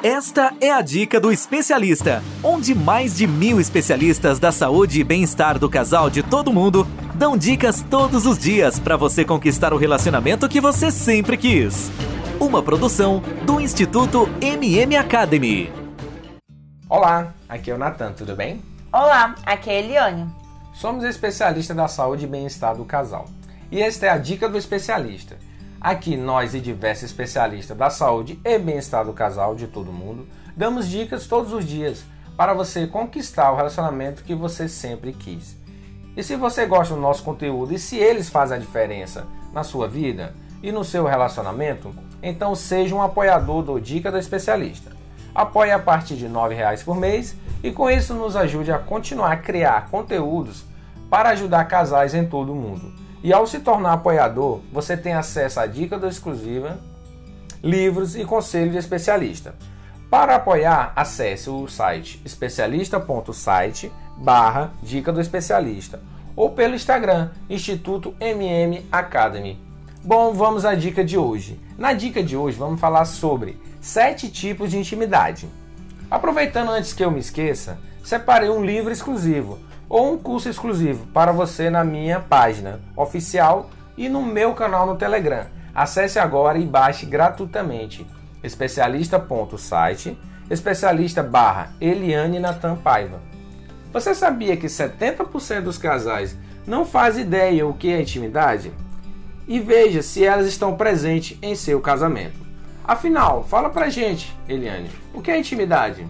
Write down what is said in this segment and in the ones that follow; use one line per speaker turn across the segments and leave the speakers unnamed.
Esta é a dica do especialista, onde mais de mil especialistas da saúde e bem-estar do casal de todo mundo dão dicas todos os dias para você conquistar o relacionamento que você sempre quis. Uma produção do Instituto MM Academy.
Olá, aqui é o Natan, tudo bem?
Olá, aqui é a Eliane.
Somos especialistas da saúde e bem-estar do casal. E esta é a dica do especialista Aqui nós e diversos especialistas da saúde e bem-estar do casal de todo mundo damos dicas todos os dias para você conquistar o relacionamento que você sempre quis. E se você gosta do nosso conteúdo e se eles fazem a diferença na sua vida e no seu relacionamento, então seja um apoiador do Dica do Especialista. Apoie a partir de R$ reais por mês e com isso nos ajude a continuar a criar conteúdos para ajudar casais em todo o mundo. E ao se tornar apoiador, você tem acesso à dica do exclusiva, livros e conselho de especialista. Para apoiar, acesse o site especialista.site barra dica do especialista ou pelo Instagram Instituto MM Academy. Bom, vamos à dica de hoje. Na dica de hoje vamos falar sobre sete tipos de intimidade. Aproveitando antes que eu me esqueça, separei um livro exclusivo ou um curso exclusivo para você na minha página oficial e no meu canal no Telegram. Acesse agora e baixe gratuitamente especialista.site especialista barra Eliane Natan Paiva. Você sabia que 70% dos casais não faz ideia o que é intimidade? E veja se elas estão presentes em seu casamento. Afinal, fala pra gente, Eliane, o que é intimidade?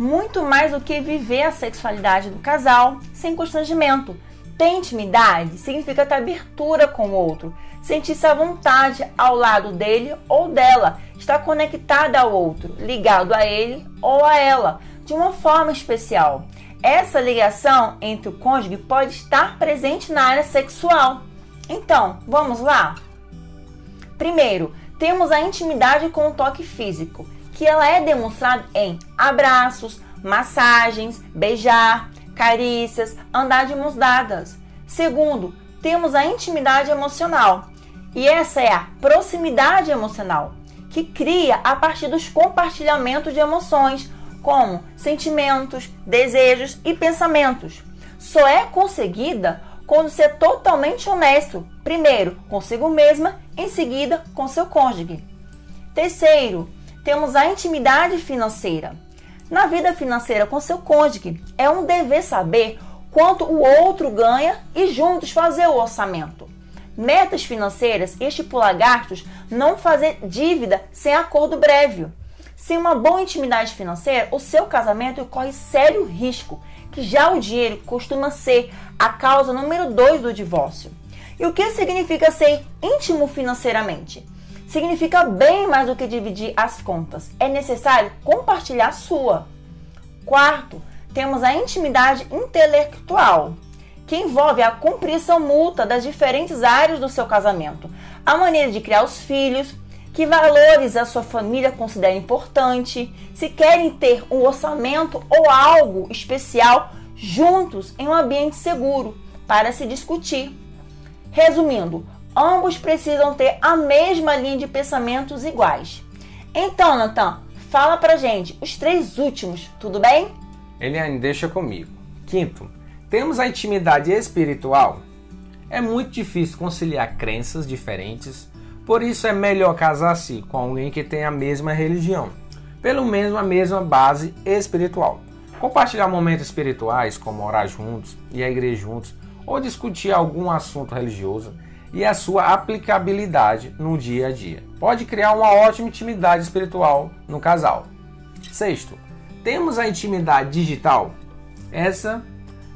Muito mais do que viver a sexualidade do casal sem constrangimento. Ter intimidade significa ter abertura com o outro, sentir-se à vontade ao lado dele ou dela, estar conectada ao outro, ligado a ele ou a ela, de uma forma especial. Essa ligação entre o cônjuge pode estar presente na área sexual. Então, vamos lá? Primeiro, temos a intimidade com o toque físico que ela é demonstrada em abraços, massagens, beijar, carícias, andar de mãos dadas. Segundo, temos a intimidade emocional. E essa é a proximidade emocional, que cria a partir dos compartilhamentos de emoções, como sentimentos, desejos e pensamentos. Só é conseguida quando se é totalmente honesto, primeiro consigo mesma, em seguida com seu cônjuge. Terceiro, temos a intimidade financeira. Na vida financeira com seu cônjuge, é um dever saber quanto o outro ganha e juntos fazer o orçamento. Metas financeiras estipular gastos, não fazer dívida sem acordo prévio. Sem uma boa intimidade financeira, o seu casamento corre sério risco, que já o dinheiro costuma ser a causa número dois do divórcio. E o que significa ser íntimo financeiramente? Significa bem mais do que dividir as contas. É necessário compartilhar a sua. Quarto, temos a intimidade intelectual, que envolve a compreensão mútua das diferentes áreas do seu casamento, a maneira de criar os filhos, que valores a sua família considera importante, se querem ter um orçamento ou algo especial juntos em um ambiente seguro para se discutir. Resumindo, ambos precisam ter a mesma linha de pensamentos iguais. Então, Natan, fala pra gente os três últimos, tudo bem?
Eliane, deixa comigo. Quinto, temos a intimidade espiritual. É muito difícil conciliar crenças diferentes, por isso é melhor casar-se com alguém que tem a mesma religião, pelo menos a mesma base espiritual. Compartilhar momentos espirituais, como orar juntos, ir à igreja juntos, ou discutir algum assunto religioso, e a sua aplicabilidade no dia a dia. Pode criar uma ótima intimidade espiritual no casal. Sexto, temos a intimidade digital. Essa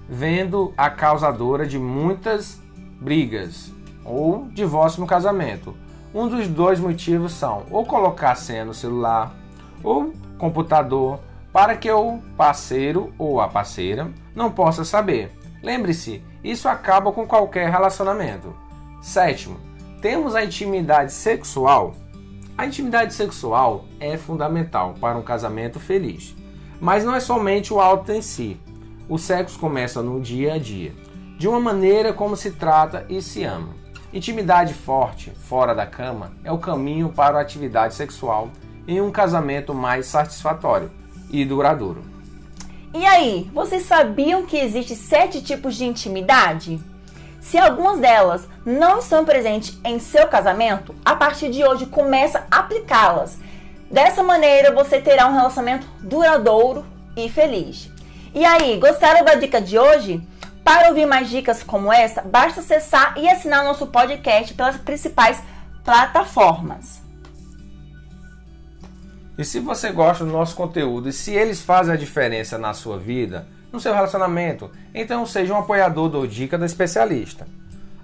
vendo a causadora de muitas brigas ou divórcio no casamento. Um dos dois motivos são ou colocar senha no celular ou computador para que o parceiro ou a parceira não possa saber. Lembre-se, isso acaba com qualquer relacionamento. Sétimo, temos a intimidade sexual. A intimidade sexual é fundamental para um casamento feliz, mas não é somente o ato em si. O sexo começa no dia a dia, de uma maneira como se trata e se ama. Intimidade forte, fora da cama, é o caminho para a atividade sexual em um casamento mais satisfatório e duradouro.
E aí, vocês sabiam que existem sete tipos de intimidade? Se algumas delas não estão presentes em seu casamento, a partir de hoje começa a aplicá-las. Dessa maneira, você terá um relacionamento duradouro e feliz. E aí, gostaram da dica de hoje? Para ouvir mais dicas como essa, basta acessar e assinar nosso podcast pelas principais plataformas.
E se você gosta do nosso conteúdo e se eles fazem a diferença na sua vida, no seu relacionamento, então seja um apoiador do Dica do Especialista.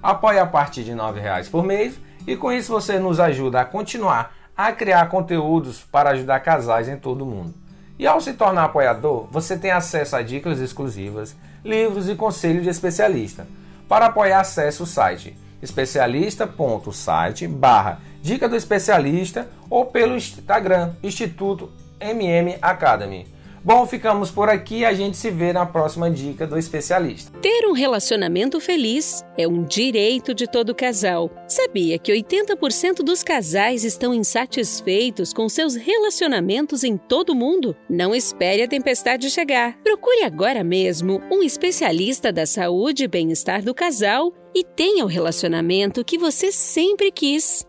Apoie a partir de R$ reais por mês e com isso você nos ajuda a continuar a criar conteúdos para ajudar casais em todo o mundo. E ao se tornar apoiador, você tem acesso a dicas exclusivas, livros e conselhos de especialista. Para apoiar, acesse o site especialista.site barra dica do especialista ou pelo Instagram Instituto MM Academy. Bom, ficamos por aqui a gente se vê na próxima dica do especialista.
Ter um relacionamento feliz é um direito de todo casal. Sabia que 80% dos casais estão insatisfeitos com seus relacionamentos em todo o mundo? Não espere a tempestade chegar. Procure agora mesmo um especialista da saúde e bem-estar do casal e tenha o relacionamento que você sempre quis.